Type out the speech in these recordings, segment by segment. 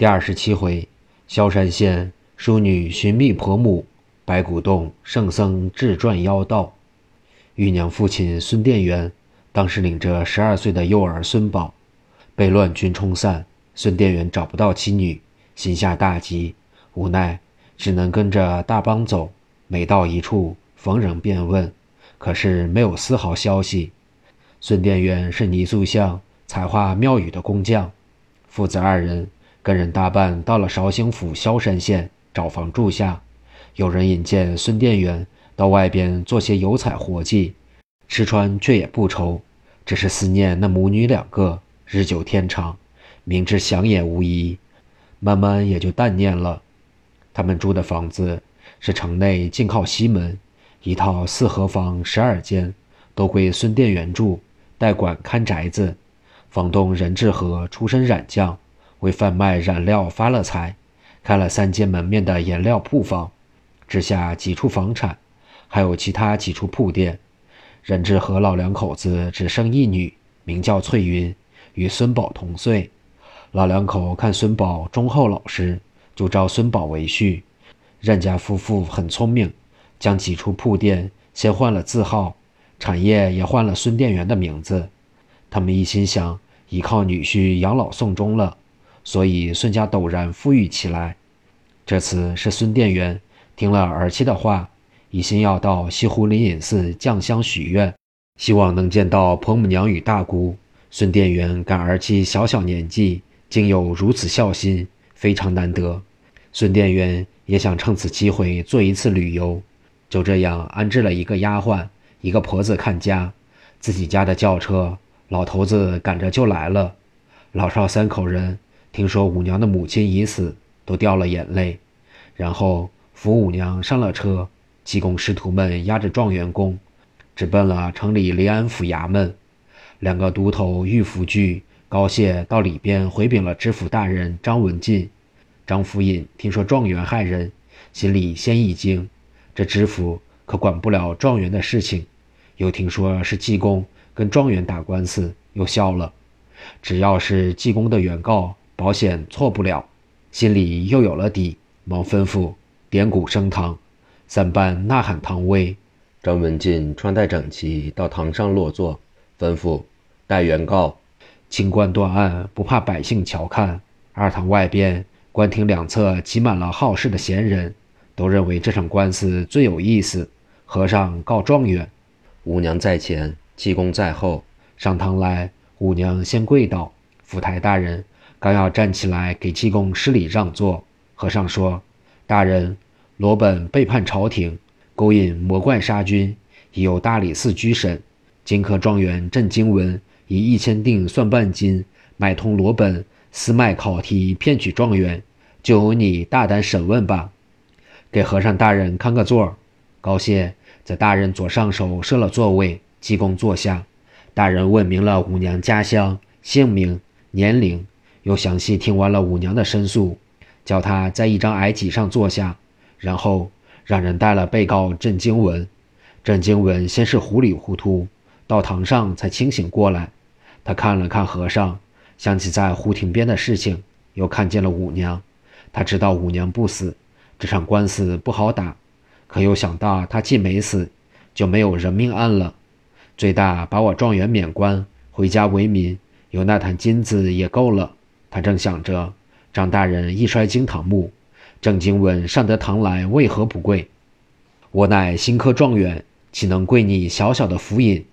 第二十七回，萧山县淑女寻觅婆母，白骨洞圣僧智转妖道。玉娘父亲孙殿元当时领着十二岁的幼儿孙宝，被乱军冲散。孙殿元找不到妻女，心下大急，无奈只能跟着大帮走。每到一处，逢人便问，可是没有丝毫消息。孙殿元是泥塑像、彩画庙宇的工匠，父子二人。跟人搭伴到了绍兴府萧山县找房住下，有人引荐孙殿元到外边做些油彩活计，吃穿却也不愁，只是思念那母女两个。日久天长，明知想也无益，慢慢也就淡念了。他们住的房子是城内近靠西门，一套四合房十二间，都归孙殿元住，代管看宅子。房东任志和出身染匠。为贩卖染料发了财，开了三间门面的颜料铺房，置下几处房产，还有其他几处铺店。任志和老两口子只生一女，名叫翠云，与孙宝同岁。老两口看孙宝忠厚老实，就招孙宝为婿。任家夫妇很聪明，将几处铺店先换了字号，产业也换了孙店员的名字。他们一心想依靠女婿养老送终了。所以孙家陡然富裕起来。这次是孙殿元听了儿妻的话，一心要到西湖灵隐寺降香许愿，希望能见到婆母娘与大姑。孙殿元感儿妻小小年纪竟有如此孝心，非常难得。孙殿元也想趁此机会做一次旅游，就这样安置了一个丫鬟、一个婆子看家，自己家的轿车，老头子赶着就来了，老少三口人。听说五娘的母亲已死，都掉了眼泪。然后扶五娘上了车，济公师徒们押着状元公，直奔了城里临安府衙门。两个都头玉福聚、高谢到里边回禀了知府大人张文进。张府尹听说状元害人，心里先一惊。这知府可管不了状元的事情，又听说是济公跟状元打官司，又笑了。只要是济公的原告。保险错不了，心里又有了底，忙吩咐点鼓升堂，三班呐喊堂威。张文进穿戴整齐，到堂上落座，吩咐带原告，清官断案，不怕百姓瞧看。二堂外边，官厅两侧挤满了好事的闲人，都认为这场官司最有意思。和尚告状元，五娘在前，济公在后。上堂来，五娘先跪倒，府台大人。刚要站起来给济公施礼让座，和尚说：“大人，罗本背叛朝廷，勾引魔怪杀君，已有大理寺居审。金科状元郑经文以一千锭算半金，买通罗本，私卖考题骗取状元，就由你大胆审问吧。给和尚大人看个座。”高谢在大人左上手设了座位，济公坐下。大人问明了五娘家乡、姓名、年龄。又详细听完了五娘的申诉，叫她在一张矮几上坐下，然后让人带了被告郑经文。郑经文先是糊里糊涂，到堂上才清醒过来。他看了看和尚，想起在湖亭边的事情，又看见了五娘。他知道五娘不死，这场官司不好打。可又想到他既没死，就没有人命案了，最大把我状元免官，回家为民，有那坛金子也够了。他正想着，张大人一摔惊堂木，郑经文上得堂来，为何不跪？我乃新科状元，岂能跪你小小的府尹？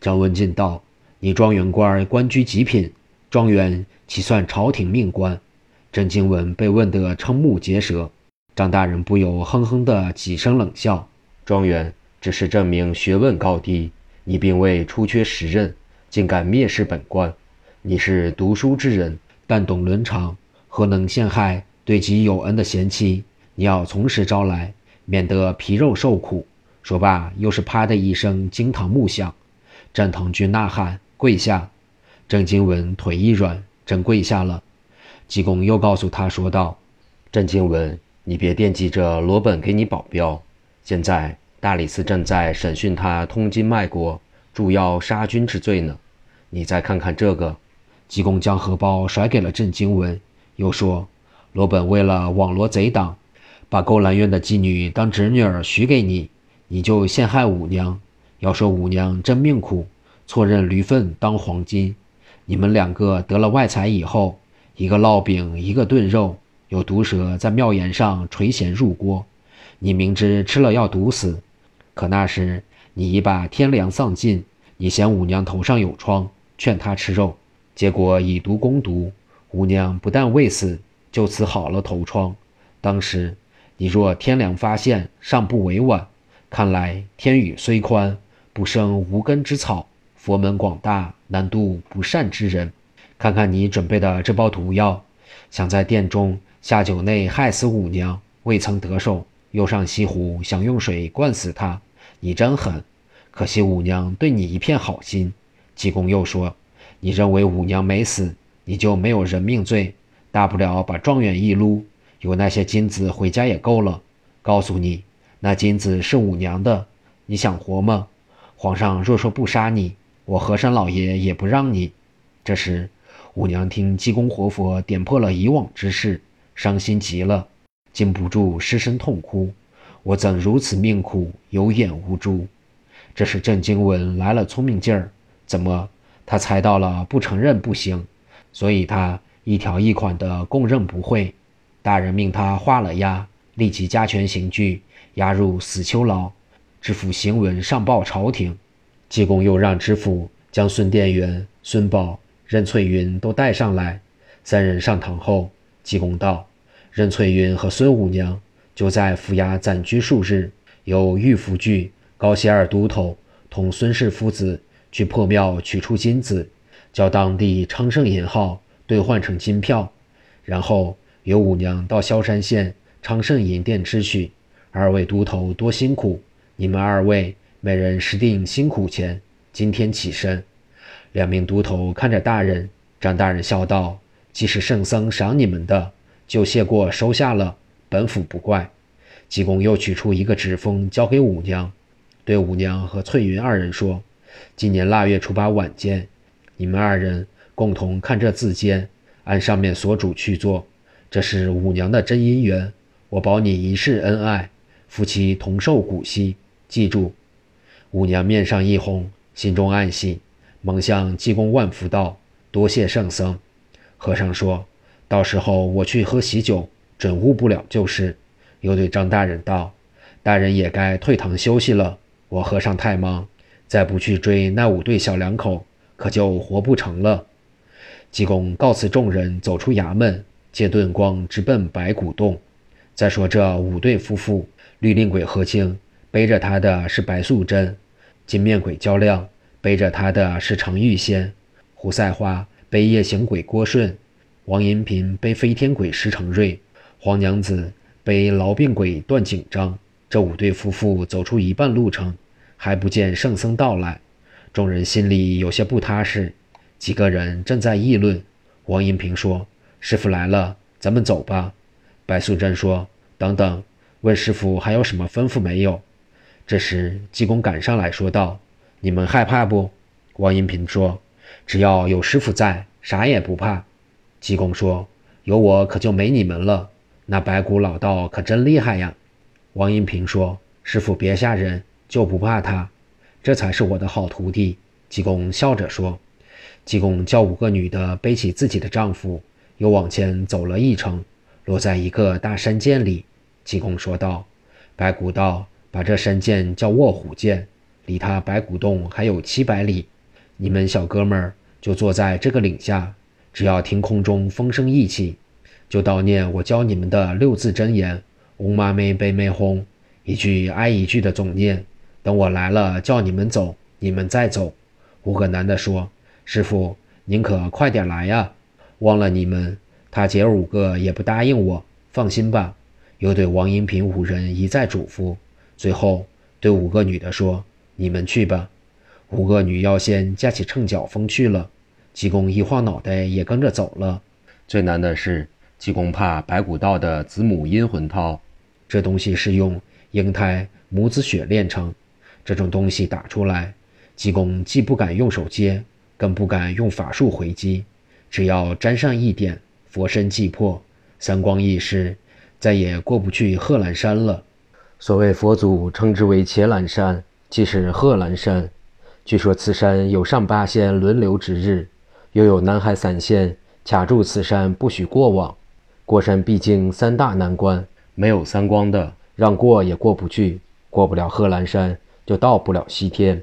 张文进道：“你状元官官居极品，状元岂算朝廷命官？”郑经文被问得瞠目结舌，张大人不由哼哼的几声冷笑：“状元只是证明学问高低，你并未出缺时任，竟敢蔑视本官？你是读书之人。”但懂伦常，何能陷害对己有恩的贤妻？你要从实招来，免得皮肉受苦。说罢，又是啪的一声惊堂木响。战堂君呐喊跪下。郑经文腿一软，真跪下了。济公又告诉他说道：“郑经文，你别惦记着罗本给你保镖。现在大理寺正在审讯他通经卖国、助妖杀君之罪呢。你再看看这个。”济公将荷包甩给了郑经文，又说：“罗本为了网罗贼党，把勾栏院的妓女当侄女儿许给你，你就陷害五娘。要说五娘真命苦，错认驴粪当黄金。你们两个得了外财以后，一个烙饼，一个炖肉，有毒蛇在庙檐上垂涎入锅，你明知吃了要毒死，可那时你已把天良丧尽。你嫌五娘头上有疮，劝她吃肉，结果以毒攻毒，五娘不但未死。就此好了头疮。当时你若天良发现，尚不为晚。看来天宇虽宽，不生无根之草；佛门广大，难渡不善之人。看看你准备的这包毒药，想在殿中下酒内害死五娘，未曾得手，又上西湖想用水灌死她，你真狠！可惜五娘对你一片好心。济公又说：“你认为五娘没死，你就没有人命罪。”大不了把状元一撸，有那些金子回家也够了。告诉你，那金子是五娘的，你想活吗？皇上若说不杀你，我和山老爷也不让你。这时，五娘听济公活佛点破了以往之事，伤心极了，禁不住失声痛哭。我怎如此命苦，有眼无珠？这时郑经文来了聪明劲儿，怎么？他猜到了，不承认不行，所以他。一条一款的供认不讳，大人命他画了押，立即加权刑具，押入死囚牢。知府行文上报朝廷，济公又让知府将孙殿元、孙宝、任翠云都带上来。三人上堂后，济公道：“任翠云和孙五娘就在府衙暂居数日，由御府具高协二都头同孙氏父子去破庙取出金子，叫当地昌盛银号。”兑换成金票，然后由五娘到萧山县昌盛银店支取。二位都头多辛苦，你们二位每人十锭辛苦钱。今天起身。两名都头看着大人，张大人笑道：“既是圣僧赏你们的，就谢过收下了，本府不怪。”济公又取出一个纸封，交给五娘，对五娘和翠云二人说：“今年腊月初八晚间，你们二人。”共同看这字笺，按上面所嘱去做。这是五娘的真姻缘，我保你一世恩爱，夫妻同寿古稀。记住。五娘面上一红，心中暗喜，忙向济公万福道：“多谢圣僧。”和尚说：“到时候我去喝喜酒，准误不了就是。”又对张大人道：“大人也该退堂休息了，我和尚太忙，再不去追那五对小两口，可就活不成了。”济公告辞众人，走出衙门，借盾光直奔白骨洞。再说这五对夫妇，绿令鬼何清背着他的是白素贞，金面鬼焦亮背着他的是常玉仙，胡赛花背夜行鬼郭顺，王银平背飞天鬼石成瑞，黄娘子背痨病鬼段景章。这五对夫妇走出一半路程，还不见圣僧到来，众人心里有些不踏实。几个人正在议论，王银平说：“师傅来了，咱们走吧。”白素贞说：“等等，问师傅还有什么吩咐没有？”这时济公赶上来说道：“你们害怕不？”王银平说：“只要有师傅在，啥也不怕。”济公说：“有我可就没你们了。那白骨老道可真厉害呀。”王银平说：“师傅别吓人，就不怕他，这才是我的好徒弟。”济公笑着说。济公叫五个女的背起自己的丈夫，又往前走了一程，落在一个大山涧里。济公说道：“白骨道，把这山涧叫卧虎涧，离他白骨洞还有七百里。你们小哥们儿就坐在这个岭下，只要听空中风声一起，就悼念我教你们的六字真言：嗡嘛咪呗咪吽，一句挨一句的总念。等我来了，叫你们走，你们再走。”五个男的说。师傅，您可快点来呀！忘了你们，他姐五个也不答应我。放心吧。又对王银平五人一再嘱咐，最后对五个女的说：“你们去吧。”五个女妖仙架起秤脚风去了。济公一晃脑袋也跟着走了。最难的是，济公怕白骨道的子母阴魂套，这东西是用婴胎母子血炼成，这种东西打出来，济公既不敢用手接。更不敢用法术回击，只要沾上一点，佛身即破。三光一失，再也过不去贺兰山了。所谓佛祖称之为伽蓝山，即是贺兰山。据说此山有上八仙轮流值日，又有南海三仙卡住此山，不许过往。过山必经三大难关，没有三光的，让过也过不去。过不了贺兰山，就到不了西天。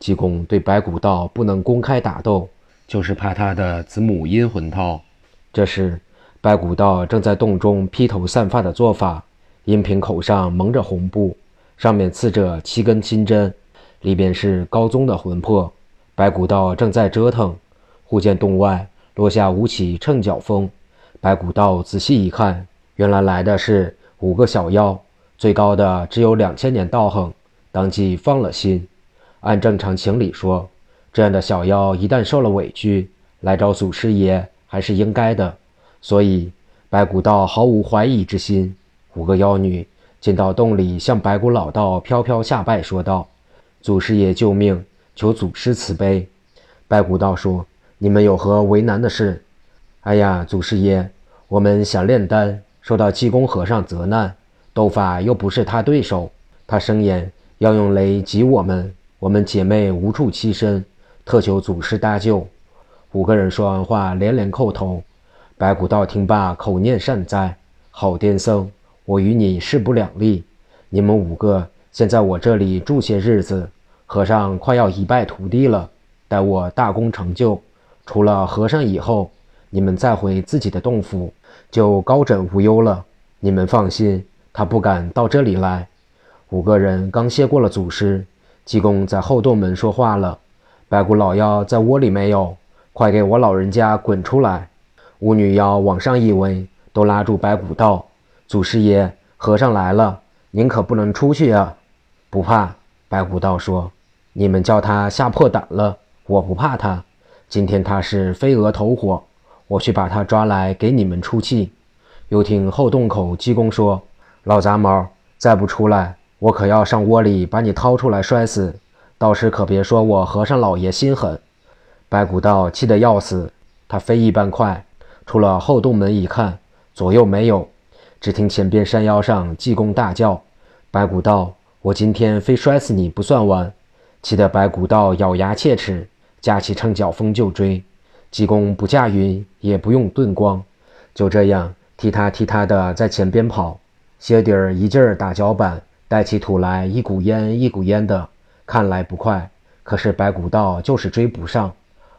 济公对白骨道不能公开打斗，就是怕他的子母阴魂套。这时，白骨道正在洞中披头散发的做法。阴瓶口上蒙着红布，上面刺着七根金针，里边是高宗的魂魄。白骨道正在折腾，忽见洞外落下五起秤脚风。白骨道仔细一看，原来来的是五个小妖，最高的只有两千年道行，当即放了心。按正常情理说，这样的小妖一旦受了委屈，来找祖师爷还是应该的，所以白骨道毫无怀疑之心。五个妖女进到洞里，向白骨老道飘飘下拜，说道：“祖师爷救命，求祖师慈悲。”白骨道说：“你们有何为难的事？”“哎呀，祖师爷，我们想炼丹，受到济公和尚责难，斗法又不是他对手，他声言要用雷击我们，我们姐妹无处栖身，特求祖师搭救。”五个人说完话，连连叩头。白骨道听罢，口念善哉，好癫僧。我与你势不两立，你们五个先在我这里住些日子。和尚快要一败涂地了，待我大功成就，除了和尚以后，你们再回自己的洞府，就高枕无忧了。你们放心，他不敢到这里来。五个人刚谢过了祖师，济公在后洞门说话了：“白骨老妖在窝里没有？快给我老人家滚出来！”五女妖往上一围，都拉住白骨道。祖师爷，和尚来了，您可不能出去啊！不怕，白骨道说：“你们叫他吓破胆了，我不怕他。今天他是飞蛾投火，我去把他抓来给你们出气。”又听后洞口济公说：“老杂毛，再不出来，我可要上窝里把你掏出来摔死！到时可别说我和尚老爷心狠。”白骨道气得要死，他飞一般快，出了后洞门一看，左右没有。只听前边山腰上济公大叫：“白骨道，我今天非摔死你不算完！”气得白骨道咬牙切齿，架起秤脚风就追。济公不驾云，也不用遁光，就这样踢他踢他的在前边跑。鞋底儿一劲儿打脚板，带起土来一股烟一股烟的，看来不快。可是白骨道就是追不上。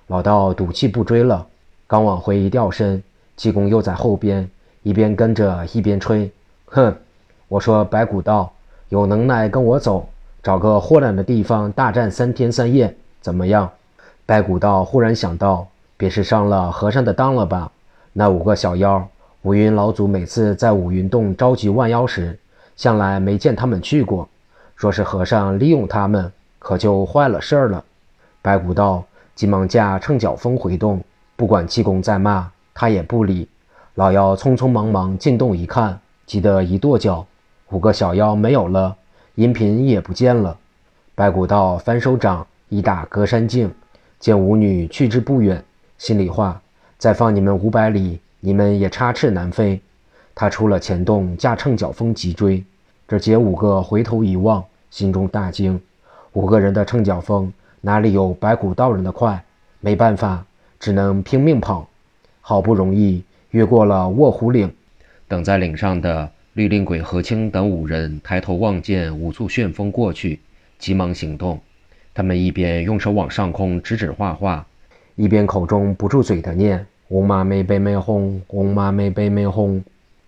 老道赌气不追了，刚往回一掉身，济公又在后边。一边跟着一边吹，哼！我说白骨道有能耐跟我走，找个豁亮的地方大战三天三夜，怎么样？白骨道忽然想到，别是上了和尚的当了吧？那五个小妖，五云老祖每次在五云洞召集万妖时，向来没见他们去过。若是和尚利用他们，可就坏了事儿了。白骨道急忙驾乘脚风回洞，不管济公在骂，他也不理。老妖匆匆忙忙进洞一看，急得一跺脚，五个小妖没有了，银瓶也不见了。白骨道翻手掌一打隔山镜，见五女去之不远，心里话：再放你们五百里，你们也插翅难飞。他出了前洞，驾乘脚风急追。这姐五个回头一望，心中大惊：五个人的乘脚风哪里有白骨道人的快？没办法，只能拼命跑。好不容易。越过了卧虎岭，等在岭上的绿令鬼何清等五人抬头望见五簇旋风过去，急忙行动。他们一边用手往上空指指画画，一边口中不住嘴的念：“嗡嘛没呗没哄，嗡嘛没呗没哄。”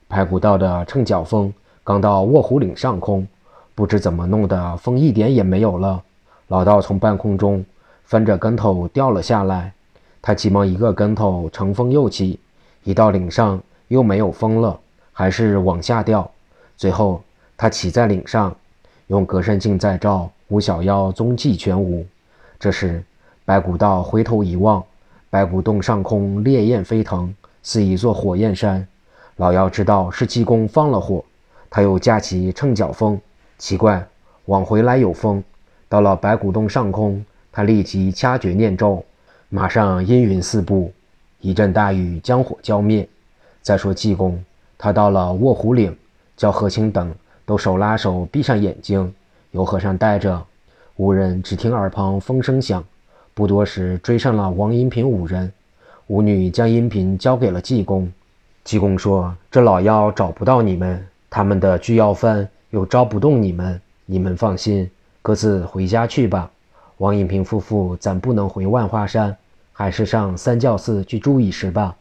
排骨道的秤脚风刚到卧虎岭上空，不知怎么弄的，风一点也没有了。老道从半空中翻着跟头掉了下来，他急忙一个跟头乘风又起。一到岭上又没有风了，还是往下掉。最后他骑在岭上，用隔山镜再照，五小妖踪迹全无。这时白骨道回头一望，白骨洞上空烈焰飞腾，似一座火焰山。老妖知道是济公放了火，他又架起秤脚风。奇怪，往回来有风，到了白骨洞上空，他立即掐诀念咒，马上阴云四布。一阵大雨，将火浇灭。再说济公，他到了卧虎岭，叫何清等都手拉手闭上眼睛，由和尚带着。五人只听耳旁风声响，不多时追上了王银平五人。五女将银平交给了济公。济公说：“这老妖找不到你们，他们的聚药幡又招不动你们，你们放心，各自回家去吧。王银平夫妇暂不能回万花山，还是上三教寺去住一时吧。”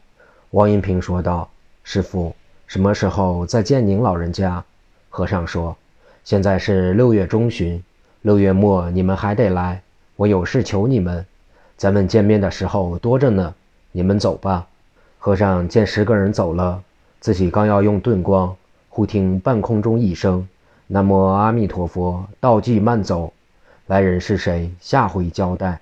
王银平说道：“师傅，什么时候再见您老人家？”和尚说：“现在是六月中旬。”六月末你们还得来，我有事求你们。咱们见面的时候多着呢，你们走吧。和尚见十个人走了，自己刚要用遁光，忽听半空中一声“南无阿弥陀佛”，道济慢走。来人是谁？下回交代。